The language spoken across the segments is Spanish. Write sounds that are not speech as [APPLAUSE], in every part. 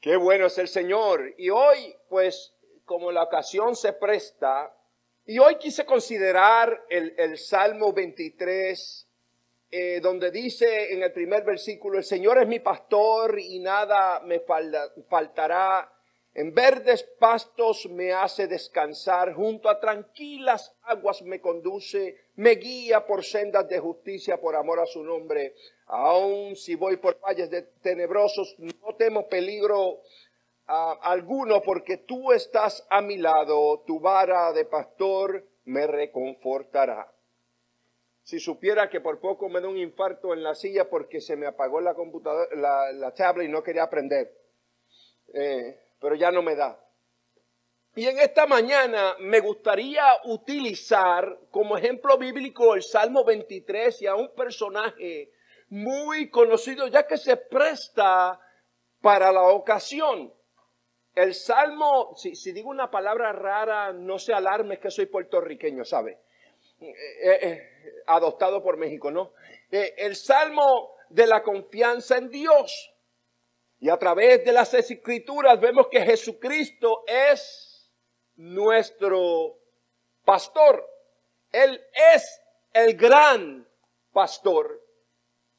Qué bueno es el Señor. Y hoy, pues, como la ocasión se presta, y hoy quise considerar el, Salmo 23, eh, donde dice en el primer versículo, el Señor es mi pastor y nada me faltará. En verdes pastos me hace descansar, junto a tranquilas aguas me conduce, me guía por sendas de justicia por amor a su nombre. Aun si voy por valles de tenebrosos, no temo peligro ah, alguno, porque tú estás a mi lado, tu vara de pastor me reconfortará. Si supiera que por poco me da un infarto en la silla porque se me apagó la computadora, la, la tablet y no quería aprender. Eh, pero ya no me da. Y en esta mañana me gustaría utilizar como ejemplo bíblico el Salmo 23 y a un personaje muy conocido ya que se presta para la ocasión. El Salmo, si, digo una palabra rara, no se alarme que soy puertorriqueño, ¿sabe? Eh, eh, eh, adoptado por México, ¿no? el Salmo de la confianza en Dios. Y a través de las escrituras vemos que Jesucristo es nuestro pastor. Él es el gran pastor.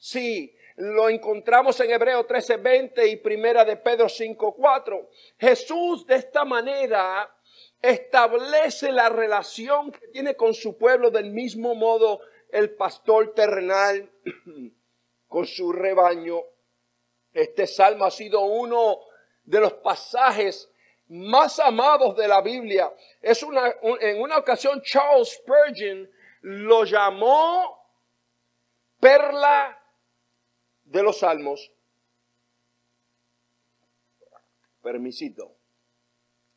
Sí, lo encontramos en Hebreo 13:20 y Primera de Pedro 5:4. Jesús de esta manera establece la relación que tiene con su pueblo del mismo modo el pastor terrenal [CLEARS THROAT] con su rebaño este salmo ha sido uno de los pasajes más amados de la Biblia. Es una, en una ocasión Charles Spurgeon lo llamó perla de los salmos. Permisito.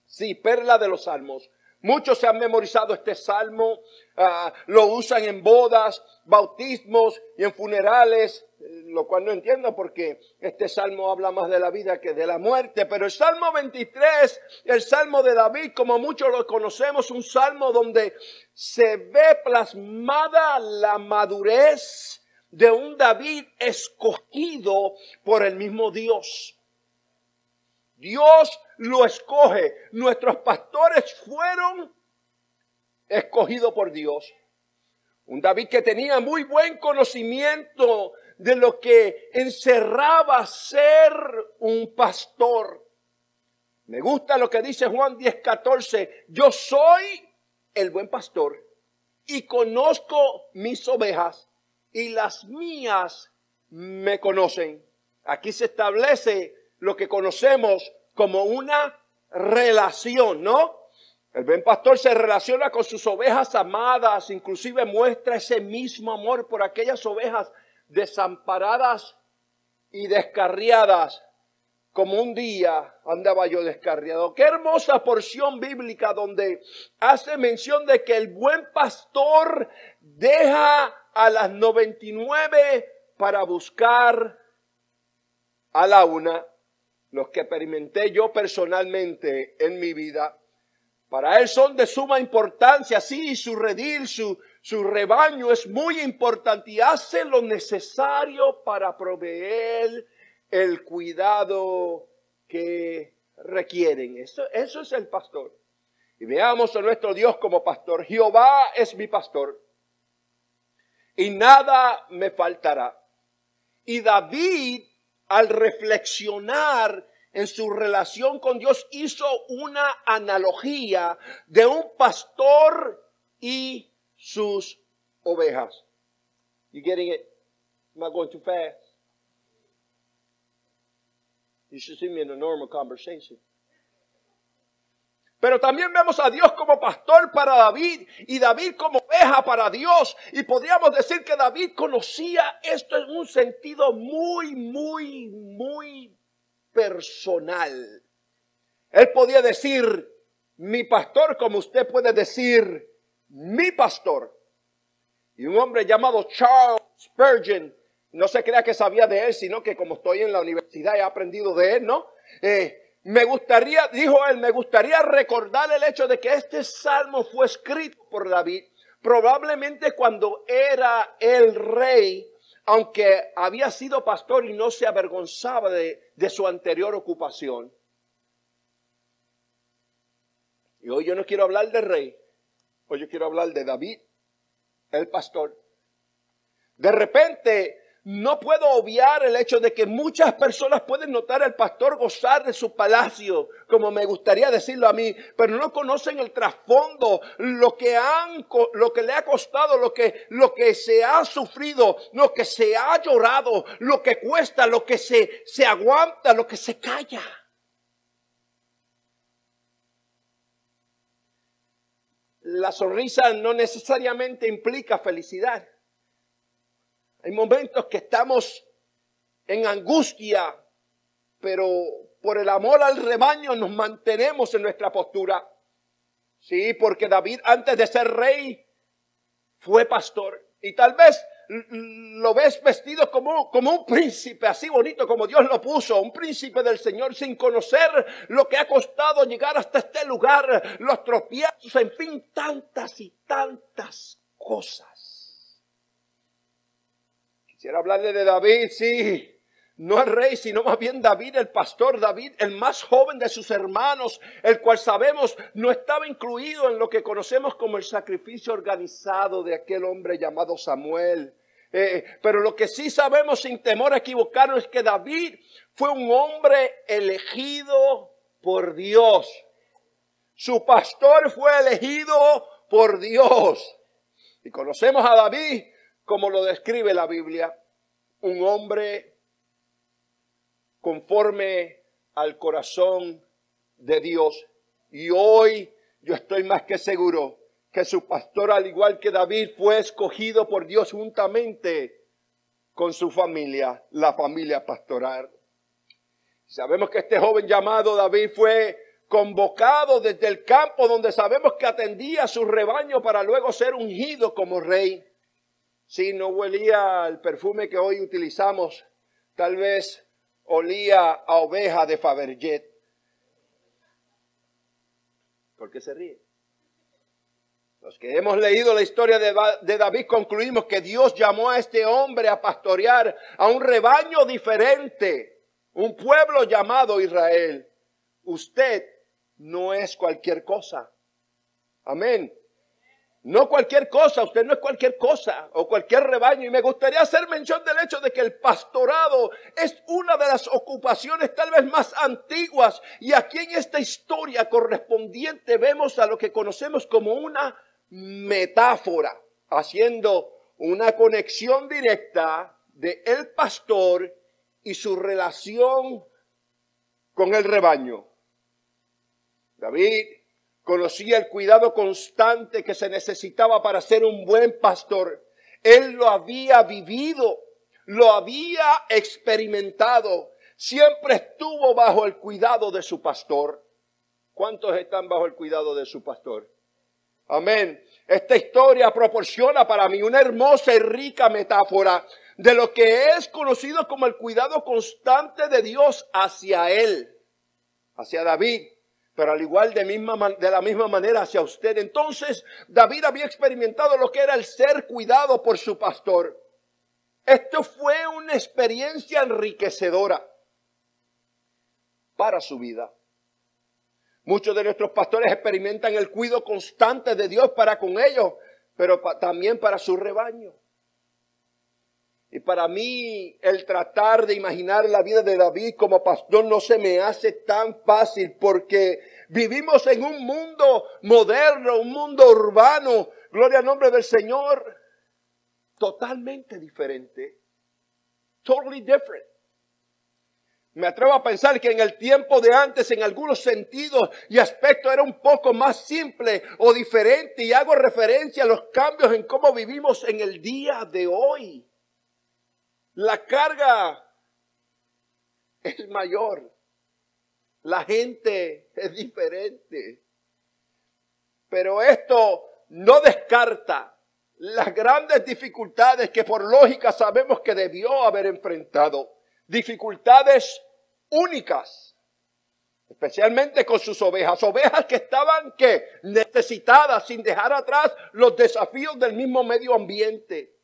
Sí, perla de los salmos. Muchos se han memorizado este salmo, ah, lo usan en bodas, bautismos y en funerales, lo cual no entiendo porque este salmo habla más de la vida que de la muerte. Pero el Salmo 23, el Salmo de David, como muchos lo conocemos, un salmo donde se ve plasmada la madurez de un David escogido por el mismo Dios. Dios lo escoge. Nuestros pastores fueron escogidos por Dios. Un David que tenía muy buen conocimiento de lo que encerraba ser un pastor. Me gusta lo que dice Juan 10:14. Yo soy el buen pastor y conozco mis ovejas y las mías me conocen. Aquí se establece lo que conocemos como una relación, ¿no? El buen pastor se relaciona con sus ovejas amadas, inclusive muestra ese mismo amor por aquellas ovejas desamparadas y descarriadas, como un día andaba yo descarriado. Qué hermosa porción bíblica donde hace mención de que el buen pastor deja a las 99 para buscar a la una, los que experimenté yo personalmente en mi vida. Para él son de suma importancia, sí, su redil, su, su rebaño es muy importante y hace lo necesario para proveer el cuidado que requieren. Eso, eso es el pastor. Y veamos a nuestro Dios como pastor. Jehová es mi pastor y nada me faltará. Y David, al reflexionar en su relación con Dios, hizo una analogía de un pastor y sus ovejas. You getting it? Am I going too fast? You should see me in a normal conversation. Pero también vemos a Dios como pastor para David y David como oveja para Dios. Y podríamos decir que David conocía esto en un sentido muy, muy, muy personal. Él podía decir, mi pastor, como usted puede decir, mi pastor. Y un hombre llamado Charles Spurgeon, no se crea que sabía de él, sino que como estoy en la universidad he aprendido de él, ¿no? Eh, me gustaría, dijo él, me gustaría recordar el hecho de que este salmo fue escrito por David, probablemente cuando era el rey, aunque había sido pastor y no se avergonzaba de, su anterior ocupación. Y hoy yo no quiero hablar de rey, hoy yo quiero hablar de David, el pastor. De repente no puedo obviar el hecho de que muchas personas pueden notar al pastor gozar de su palacio, como me gustaría decirlo a mí, pero no conocen el trasfondo, lo que han, lo que le ha costado, lo que, lo que se ha sufrido, lo que se ha llorado, lo que cuesta, lo que se, se aguanta, lo que se calla. La sonrisa no necesariamente implica felicidad. Hay momentos que estamos en angustia, pero por el amor al rebaño nos mantenemos en nuestra postura. Sí, porque David antes de ser rey fue pastor. Y tal vez lo ves vestido como, como un príncipe, así bonito como Dios lo puso, un príncipe del Señor sin conocer lo que ha costado llegar hasta este lugar, los tropiezos, en fin, tantas y tantas cosas. Quisiera hablarle de David, sí. No el rey, sino más bien David, el pastor David, el más joven de sus hermanos, el cual sabemos no estaba incluido en lo que conocemos como el sacrificio organizado de aquel hombre llamado Samuel. Eh, pero lo que sí sabemos sin temor a equivocarnos es que David fue un hombre elegido por Dios. Su pastor fue elegido por Dios. Y conocemos a David como lo describe la Biblia, un hombre conforme al corazón de Dios. Y hoy yo estoy más que seguro que su pastor, al igual que David, fue escogido por Dios juntamente con su familia, la familia pastoral. Sabemos que este joven llamado David fue convocado desde el campo donde sabemos que atendía a su rebaño para luego ser ungido como rey. Si no huelía el perfume que hoy utilizamos, tal vez olía a oveja de Faberget. ¿Por qué se ríe? Los que hemos leído la historia de, David concluimos que Dios llamó a este hombre a pastorear a un rebaño diferente, un pueblo llamado Israel. Usted no es cualquier cosa. Amén. No cualquier cosa, usted no es cualquier cosa o cualquier rebaño. Y me gustaría hacer mención del hecho de que el pastorado es una de las ocupaciones tal vez más antiguas. Y aquí en esta historia correspondiente vemos a lo que conocemos como una metáfora, haciendo una conexión directa de el pastor y su relación con el rebaño. David Conocía el cuidado constante que se necesitaba para ser un buen pastor. Él lo había vivido, lo había experimentado. Siempre estuvo bajo el cuidado de su pastor. ¿Cuántos están bajo el cuidado de su pastor? Amén. Esta historia proporciona para mí una hermosa y rica metáfora de lo que es conocido como el cuidado constante de Dios hacia él, hacia David pero al igual de, la misma manera hacia usted. Entonces David había experimentado lo que era el ser cuidado por su pastor. Esto fue una experiencia enriquecedora para su vida. Muchos de nuestros pastores experimentan el cuidado constante de Dios para con ellos, pero también para su rebaño. Y para mí el tratar de imaginar la vida de David como pastor no se me hace tan fácil porque vivimos en un mundo moderno, un mundo urbano, gloria al nombre del Señor, totalmente diferente. Totally different. Me atrevo a pensar que en el tiempo de antes, en algunos sentidos y aspectos, era un poco más simple o diferente y hago referencia a los cambios en cómo vivimos en el día de hoy. La carga es mayor. La gente es diferente. Pero esto no descarta las grandes dificultades que por lógica sabemos que debió haber enfrentado. Dificultades únicas, especialmente con sus ovejas. Ovejas que estaban que necesitadas sin dejar atrás los desafíos del mismo medio ambiente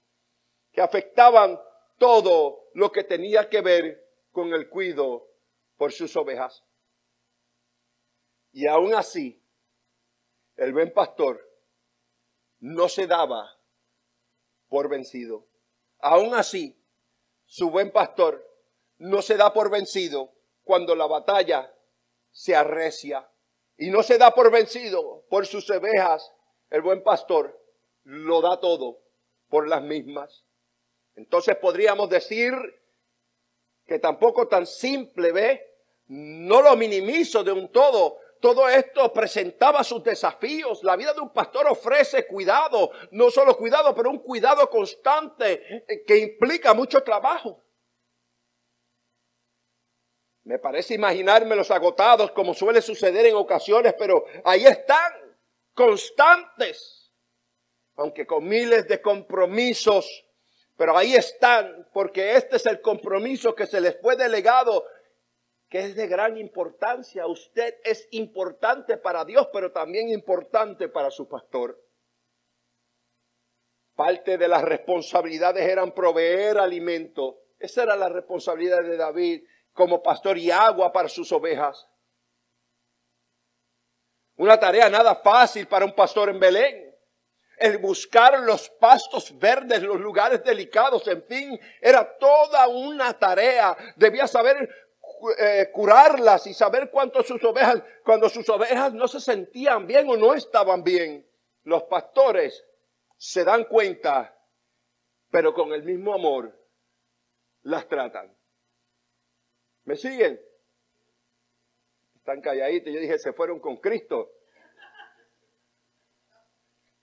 que afectaban todo lo que tenía que ver con el cuidado por sus ovejas. Y aún así, el buen pastor no se daba por vencido. Aún así, su buen pastor no se da por vencido cuando la batalla se arrecia. Y no se da por vencido por sus ovejas. El buen pastor lo da todo por las mismas. Entonces podríamos decir que tampoco tan simple, ¿ve? No lo minimizo de un todo. Todo esto presentaba sus desafíos. La vida de un pastor ofrece cuidado, no solo cuidado, pero un cuidado constante eh, que implica mucho trabajo. Me parece imaginarme los agotados como suele suceder en ocasiones, pero ahí están, constantes, aunque con miles de compromisos, pero ahí están, porque este es el compromiso que se les fue delegado, que es de gran importancia. Usted es importante para Dios, pero también importante para su pastor. Parte de las responsabilidades eran proveer alimento. Esa era la responsabilidad de David como pastor y agua para sus ovejas. Una tarea nada fácil para un pastor en Belén el buscar los pastos verdes, los lugares delicados, en fin, era toda una tarea. Debía saber eh, curarlas y saber cuánto sus ovejas, cuando sus ovejas no se sentían bien o no estaban bien. Los pastores se dan cuenta, pero con el mismo amor las tratan. ¿Me siguen? Están calladitos. Yo dije, se fueron con Cristo.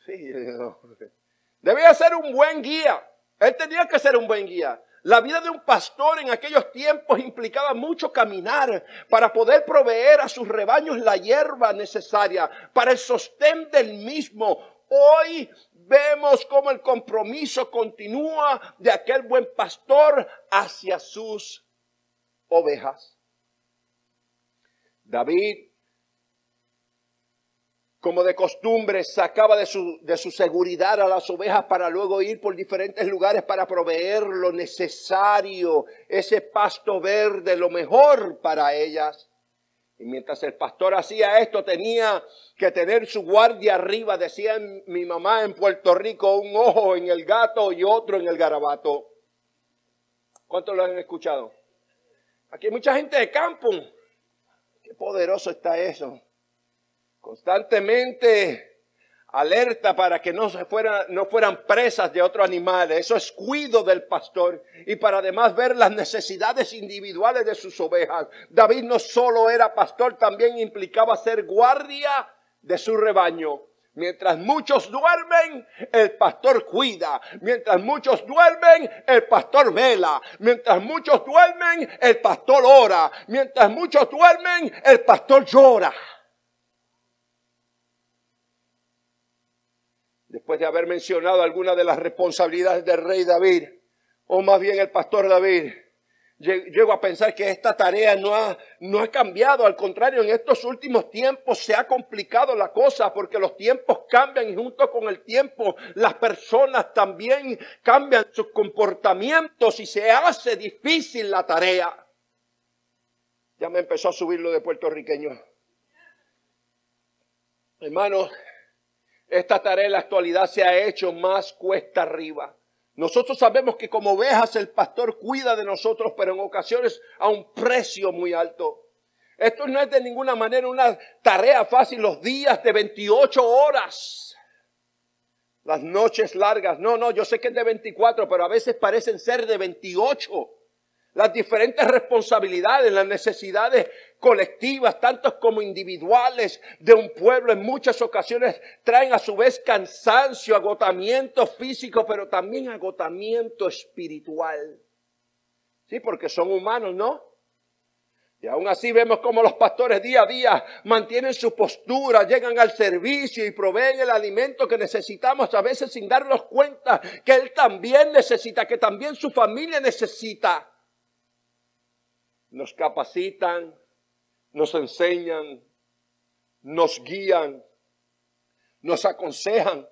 [LAUGHS] Debía ser un buen guía. Él tenía que ser un buen guía. La vida de un pastor en aquellos tiempos implicaba mucho caminar para poder proveer a sus rebaños la hierba necesaria para el sostén del mismo. Hoy vemos cómo el compromiso continúa de aquel buen pastor hacia sus ovejas. David como de costumbre, sacaba de su, de su seguridad a las ovejas para luego ir por diferentes lugares para proveer lo necesario, ese pasto verde, lo mejor para ellas. Y mientras el pastor hacía esto, tenía que tener su guardia arriba, decía mi mamá en Puerto Rico, un ojo en el gato y otro en el garabato. ¿Cuántos lo han escuchado? Aquí hay mucha gente de campo. Qué poderoso está eso constantemente alerta para que no, se fueran, no fueran presas de otros animales. Eso es cuido del pastor y para además ver las necesidades individuales de sus ovejas. David no solo era pastor, también implicaba ser guardia de su rebaño. Mientras muchos duermen, el pastor cuida. Mientras muchos duermen, el pastor vela. Mientras muchos duermen, el pastor ora. Mientras muchos duermen, el pastor llora. Después de haber mencionado algunas de las responsabilidades del rey David, o más bien el pastor David, llego a pensar que esta tarea no ha, no ha cambiado, al contrario, en estos últimos tiempos se ha complicado la cosa porque los tiempos cambian y junto con el tiempo las personas también cambian sus comportamientos y se hace difícil la tarea. Ya me empezó a subir lo de puertorriqueño. Hermanos, esta tarea en la actualidad se ha hecho más cuesta arriba. Nosotros sabemos que como ovejas el pastor cuida de nosotros, pero en ocasiones a un precio muy alto. Esto no es de ninguna manera una tarea fácil, los días de 28 horas, las noches largas. No, no, yo sé que es de 24, pero a veces parecen ser de 28 las diferentes responsabilidades, las necesidades colectivas, tantos como individuales de un pueblo, en muchas ocasiones traen a su vez cansancio, agotamiento físico, pero también agotamiento espiritual. Sí, porque son humanos, ¿no? Y aún así vemos como los pastores día a día mantienen su postura, llegan al servicio y proveen el alimento que necesitamos, a veces sin darnos cuenta que Él también necesita, que también su familia necesita nos capacitan, nos enseñan, nos guían, nos aconsejan,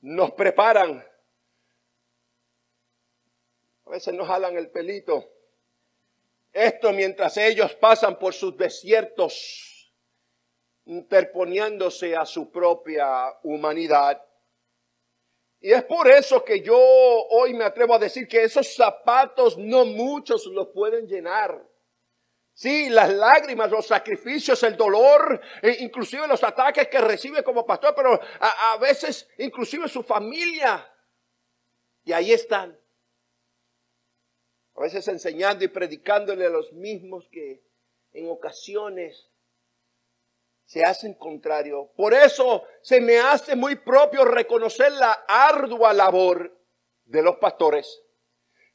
nos preparan. A veces nos jalan el pelito, Esto mientras ellos pasan por sus desiertos, interponiéndose a su propia humanidad. Y es por eso que yo hoy me atrevo a decir que esos zapatos no muchos los pueden llenar. Sí, las lágrimas, los sacrificios, el dolor, e inclusive los ataques que recibe como pastor, pero a, a veces inclusive su familia. Y ahí están. A veces enseñando y predicándole a los mismos que en ocasiones se hacen contrario. Por eso se me hace muy propio reconocer la ardua labor de los pastores,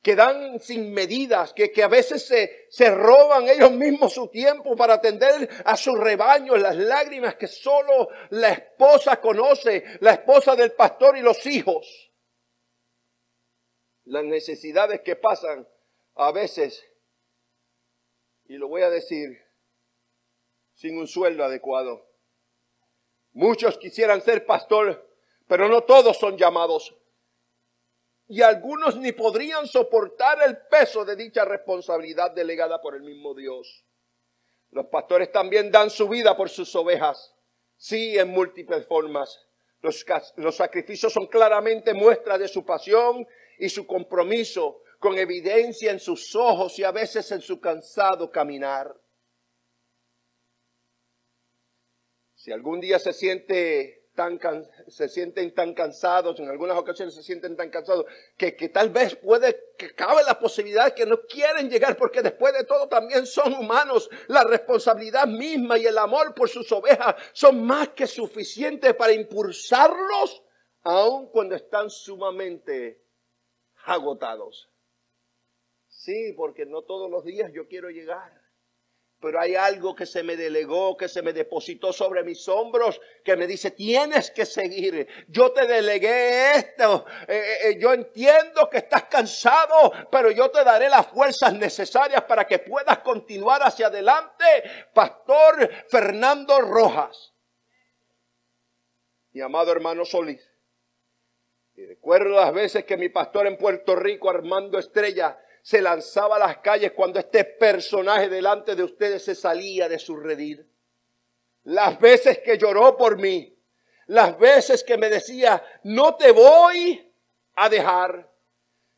que dan sin medidas, que, a veces se, se roban ellos mismos su tiempo para atender a su rebaño, las lágrimas que solo la esposa conoce, la esposa del pastor y los hijos. Las necesidades que pasan a veces, y lo voy a decir, sin un sueldo adecuado. Muchos quisieran ser pastor, pero no todos son llamados. Y algunos ni podrían soportar el peso de dicha responsabilidad delegada por el mismo Dios. Los pastores también dan su vida por sus ovejas, sí, en múltiples formas. Los, los sacrificios son claramente muestra de su pasión y su compromiso, con evidencia en sus ojos y a veces en su cansado caminar. Si algún día se siente tan se sienten tan cansados, en algunas ocasiones se sienten tan cansados, que, que tal vez puede, que cabe la posibilidad que no quieren llegar, porque después de todo también son humanos. La responsabilidad misma y el amor por sus ovejas son más que suficientes para impulsarlos, aun cuando están sumamente agotados. Sí, porque no todos los días yo quiero llegar pero hay algo que se me delegó, que se me depositó sobre mis hombros, que me dice, tienes que seguir. Yo te delegué esto. Eh, eh, eh, yo entiendo que estás cansado, pero yo te daré las fuerzas necesarias para que puedas continuar hacia adelante. Pastor Fernando Rojas. Mi amado hermano Solís. Y recuerdo las veces que mi pastor en Puerto Rico, Armando Estrella, se lanzaba a las calles cuando este personaje delante de ustedes se salía de su redil. Las veces que lloró por mí, las veces que me decía, no te voy a dejar,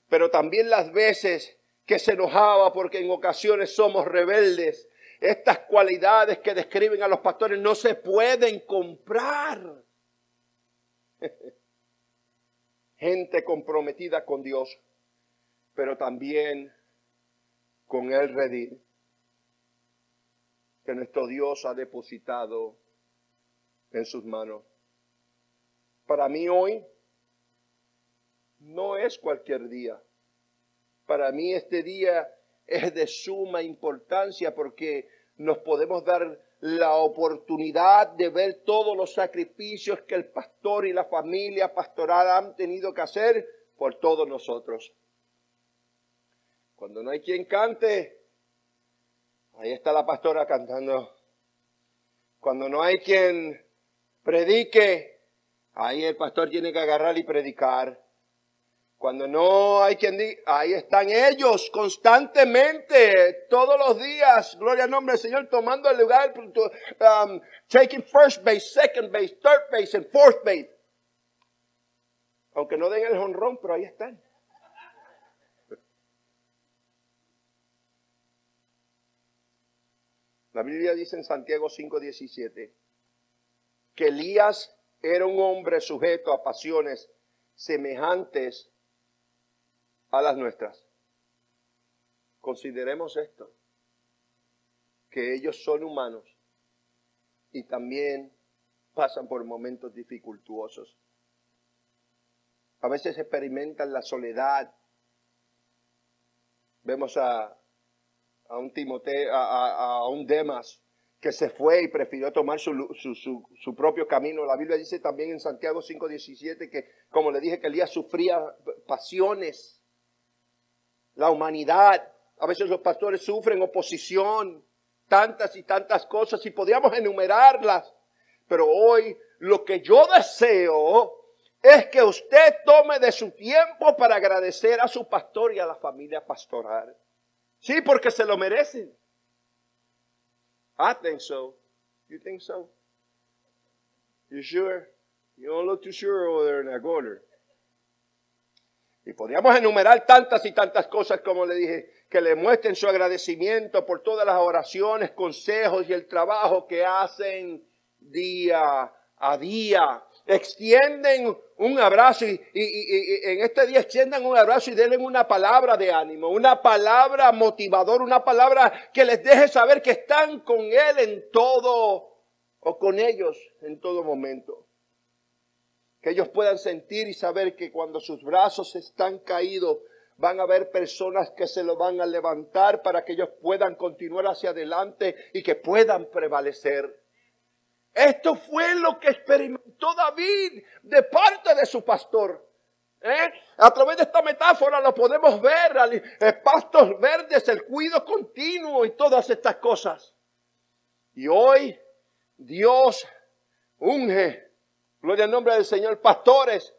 pero también las veces que se enojaba porque en ocasiones somos rebeldes. Estas cualidades que describen a los pastores no se pueden comprar. [LAUGHS] Gente comprometida con Dios pero también con el redil que nuestro Dios ha depositado en sus manos. Para mí hoy no es cualquier día. Para mí este día es de suma importancia porque nos podemos dar la oportunidad de ver todos los sacrificios que el pastor y la familia pastoral han tenido que hacer por todos nosotros. Cuando no hay quien cante, ahí está la pastora cantando. Cuando no hay quien predique, ahí el pastor tiene que agarrar y predicar. Cuando no hay quien diga, ahí están ellos constantemente, todos los días, gloria al nombre del Señor, tomando el lugar, um, taking first base, second base, third base and fourth base. Aunque no den el honrón, pero ahí están. La Biblia dice en Santiago 5:17 que Elías era un hombre sujeto a pasiones semejantes a las nuestras. Consideremos esto, que ellos son humanos y también pasan por momentos dificultuosos. A veces experimentan la soledad. Vemos a a un Timoteo, a, un Demas, que se fue y prefirió tomar su, su, propio camino. La Biblia dice también en Santiago 5:17 que, como le dije, que Elías sufría pasiones, la humanidad. A veces los pastores sufren oposición, tantas y tantas cosas, y podríamos enumerarlas. Pero hoy lo que yo deseo es que usted tome de su tiempo para agradecer a su pastor y a la familia pastoral. Sí, porque se lo merecen. I think so. You think so? You sure? You don't look too sure over there in that corner. Y podríamos enumerar tantas y tantas cosas, como le dije, que le muestren su agradecimiento por todas las oraciones, consejos y el trabajo que hacen día a día. Extienden un abrazo y, en este día extiendan un abrazo y denle una palabra de ánimo, una palabra motivadora, una palabra que les deje saber que están con Él en todo o con ellos en todo momento que ellos puedan sentir y saber que cuando sus brazos están caídos, van a haber personas que se lo van a levantar para que ellos puedan continuar hacia adelante y que puedan prevalecer. Esto fue lo que experimentó David de parte de su pastor. ¿Eh? A través de esta metáfora lo podemos ver, el pastos verdes, el cuido continuo y todas estas cosas. Y hoy Dios unge gloria al nombre del Señor, pastores,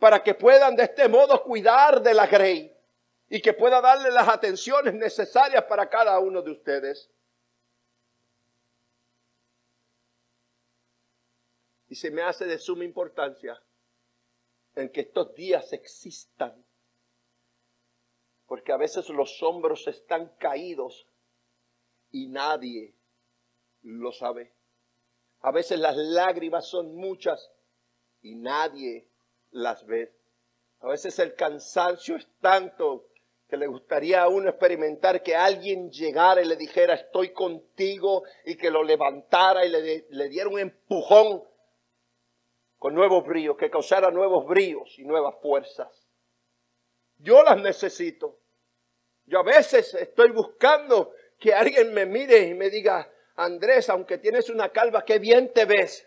para que puedan de este modo cuidar de la grey y que pueda darle las atenciones necesarias para cada uno de ustedes. Se me hace de suma importancia en que estos días existan, porque a veces los hombros están caídos y nadie lo sabe. A veces las lágrimas son muchas y nadie las ve. A veces el cansancio es tanto que le gustaría a uno experimentar que alguien llegara y le dijera estoy contigo y que lo levantara y le diera un empujón con nuevos bríos, que causara nuevos bríos y nuevas fuerzas. Yo las necesito. Yo a veces estoy buscando que alguien me mire y me diga, Andrés, aunque tienes una calva, qué bien te ves.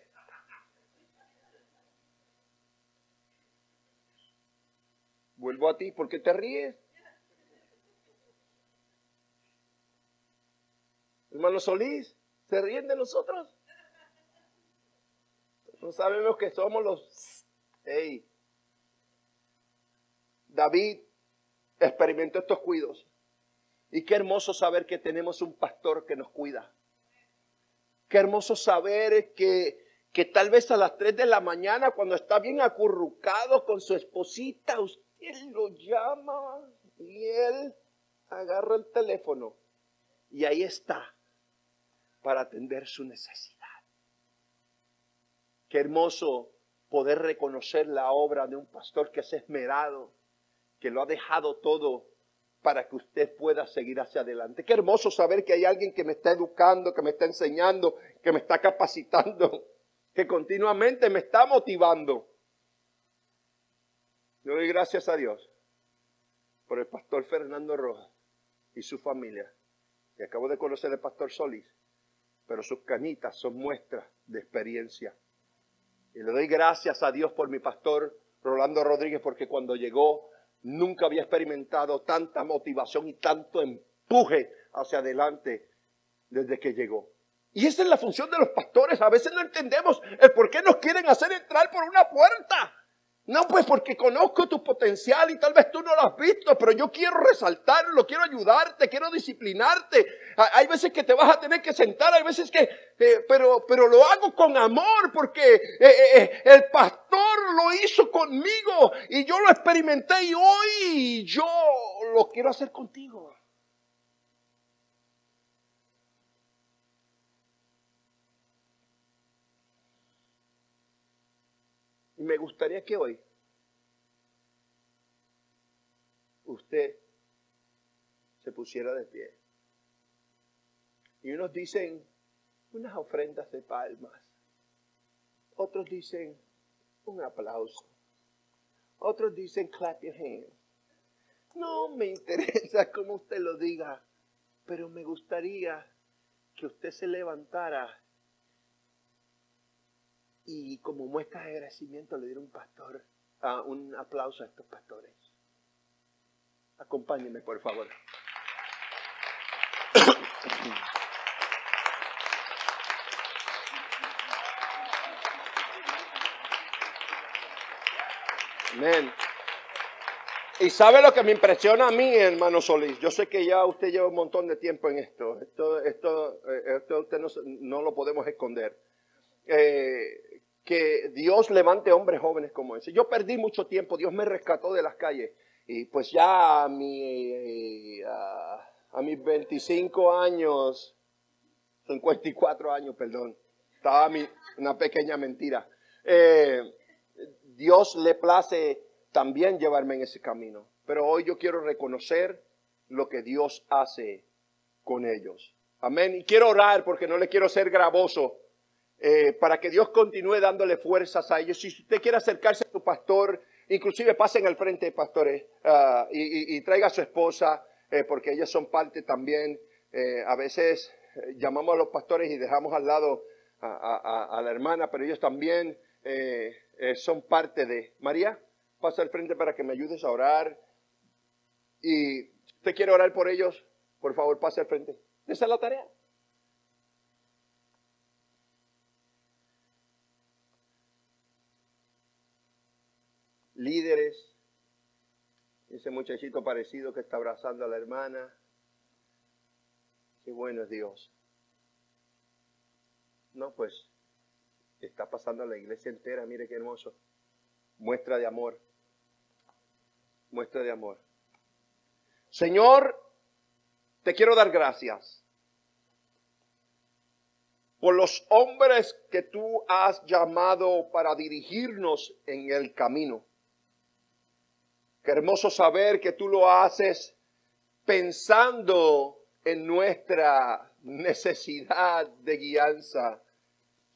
Vuelvo a ti, ¿por qué te ríes? Hermano Solís, ¿se ríen de nosotros? No sabemos que somos los... Hey. David experimentó estos cuidos. Y qué hermoso saber que tenemos un pastor que nos cuida. Qué hermoso saber que, que tal vez a las 3 de la mañana, cuando está bien acurrucado con su esposita, él lo llama y él agarra el teléfono y ahí está para atender su necesidad. Qué hermoso poder reconocer la obra de un pastor que es esmerado, que lo ha dejado todo para que usted pueda seguir hacia adelante. Qué hermoso saber que hay alguien que me está educando, que me está enseñando, que me está capacitando, [LAUGHS] que continuamente me está motivando. Yo doy gracias a Dios por el pastor Fernando Rojas y su familia. Y acabo de conocer al pastor Solís, pero sus canitas son muestras de experiencia. Y le doy gracias a Dios por mi pastor Rolando Rodríguez, porque cuando llegó nunca había experimentado tanta motivación y tanto empuje hacia adelante desde que llegó. Y esa es la función de los pastores. A veces no entendemos el por qué nos quieren hacer entrar por una puerta. No, pues porque conozco tu potencial y tal vez tú no lo has visto, pero yo quiero resaltarlo, quiero ayudarte, quiero disciplinarte. Hay veces que te vas a tener que sentar, hay veces que, eh, pero, pero lo hago con amor porque eh, eh, el pastor lo hizo conmigo y yo lo experimenté y hoy yo lo quiero hacer contigo. Y me gustaría que hoy usted se pusiera de pie. Y unos dicen unas ofrendas de palmas. Otros dicen un aplauso. Otros dicen clap your hands. No me interesa cómo usted lo diga, pero me gustaría que usted se levantara y como muestra de agradecimiento le diera un pastor, uh, un aplauso a estos pastores. Acompáñenme, por favor. Amén. Y sabe lo que me impresiona a mí, hermano Solís. Yo sé que ya usted lleva un montón de tiempo en esto. Esto, esto, eh, usted no, lo podemos esconder. Eh, que Dios levante hombres jóvenes como ese. Yo perdí mucho tiempo. Dios me rescató de las calles. Y pues ya a, a, a mis 25 años, 54 años, perdón, estaba mi, una pequeña mentira. Eh, Dios le place también llevarme en ese camino. Pero hoy yo quiero reconocer lo que Dios hace con ellos. Amén. Y quiero orar porque no le quiero ser gravoso. Eh, para que Dios continúe dándole fuerzas a ellos. Si usted quiere acercarse a su pastor, inclusive pasen al frente, pastores, uh, y, traiga a su esposa, eh, porque ellas son parte también. Eh, a veces llamamos a los pastores y dejamos al lado a, a la hermana, pero ellos también son parte de. María, pasa al frente para que me ayudes a orar. Y usted quiere orar por ellos, por favor, pase al frente. Esa es la tarea. Líderes, ese muchachito parecido que está abrazando a la hermana. Qué bueno es Dios. No, pues está pasando a la iglesia entera, mire qué hermoso. Muestra de amor muestra de amor. Señor, te quiero dar gracias por los hombres que tú has llamado para dirigirnos en el camino. Qué hermoso saber que tú lo haces pensando en nuestra necesidad de guianza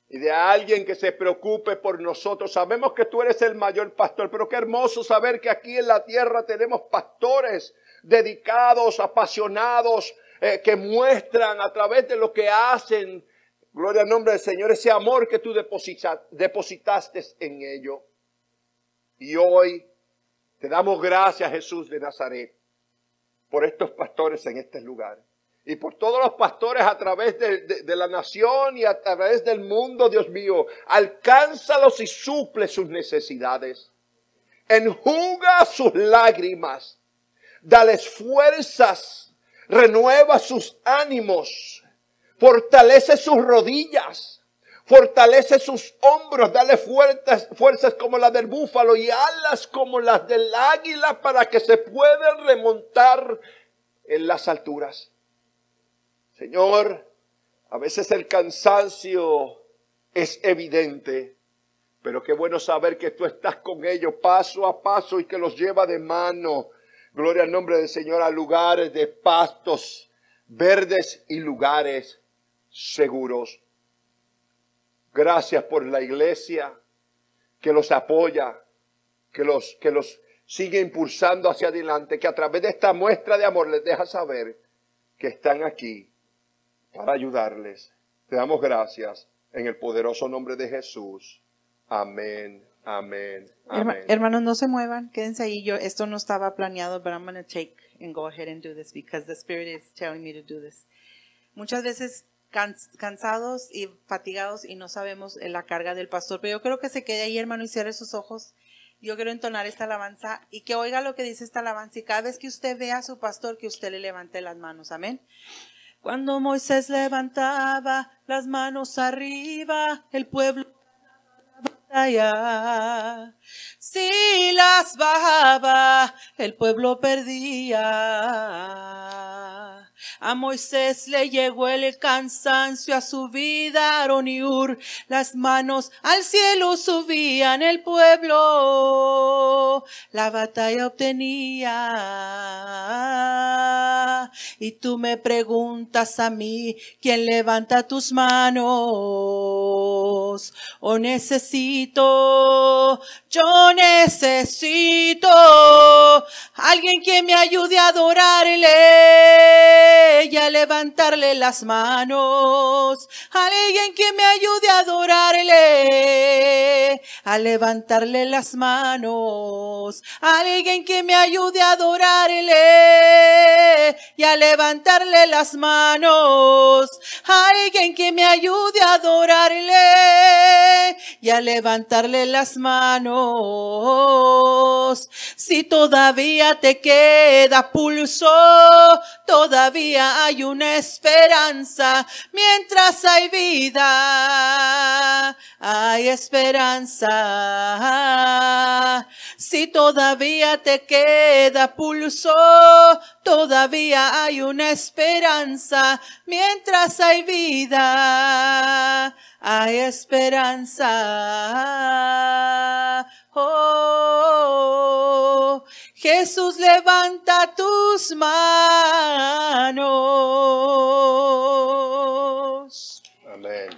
y de alguien que se preocupe por nosotros. Sabemos que tú eres el mayor pastor, pero qué hermoso saber que aquí en la tierra tenemos pastores dedicados, apasionados, eh, que muestran a través de lo que hacen, gloria al nombre del Señor, ese amor que tú depositaste en ello. Y hoy te damos gracias, Jesús de Nazaret, por estos pastores en este lugar y por todos los pastores a través de, la nación y a través del mundo, Dios mío. Alcánzalos y suple sus necesidades. Enjuga sus lágrimas. Dales fuerzas. Renueva sus ánimos. Fortalece sus rodillas. Fortalece sus hombros, dale fuerzas, fuerzas como la del búfalo y alas como las del águila para que se puedan remontar en las alturas. Señor, a veces el cansancio es evidente, pero qué bueno saber que tú estás con ellos paso a paso y que los lleva de mano. Gloria al nombre del Señor a lugares de pastos verdes y lugares seguros. Gracias por la iglesia que los apoya, que los, que los sigue impulsando hacia adelante, que a través de esta muestra de amor les deja saber que están aquí para ayudarles. Te damos gracias en el poderoso nombre de Jesús. Amén. Amén. Amén. Hermanos, no se muevan, quédense ahí. Yo esto no estaba planeado, but I'm going to take and go ahead and do this because the Spirit is telling me to do this. Muchas veces cansados y fatigados y no sabemos la carga del pastor, pero yo creo que se quede ahí, hermano, y cierre sus ojos. Yo quiero entonar esta alabanza y que oiga lo que dice esta alabanza y cada vez que usted vea a su pastor, que usted le levante las manos. Amén. Cuando Moisés levantaba las manos arriba, el pueblo batalla. Si las bajaba, el pueblo perdía. A Moisés le llegó el cansancio a su vida, Aarón las manos al cielo subían el pueblo, la batalla obtenía. Y tú me preguntas a mí, ¿quién levanta tus manos? O necesito, yo necesito alguien que me ayude a adorarle y a levantarle las manos. Alguien que me ayude a adorarle, a levantarle las manos. Alguien que me ayude a adorarle y a levantarle las manos. Alguien que me ayude a adorarle y a levantarle las manos. Si todavía te queda pulso, todavía hay una esperanza. Mientras hay vida, hay esperanza. Si todavía te queda pulso, Todavía hay una esperanza mientras hay vida. Hay esperanza. Oh. Jesús, levanta tus manos. Amén.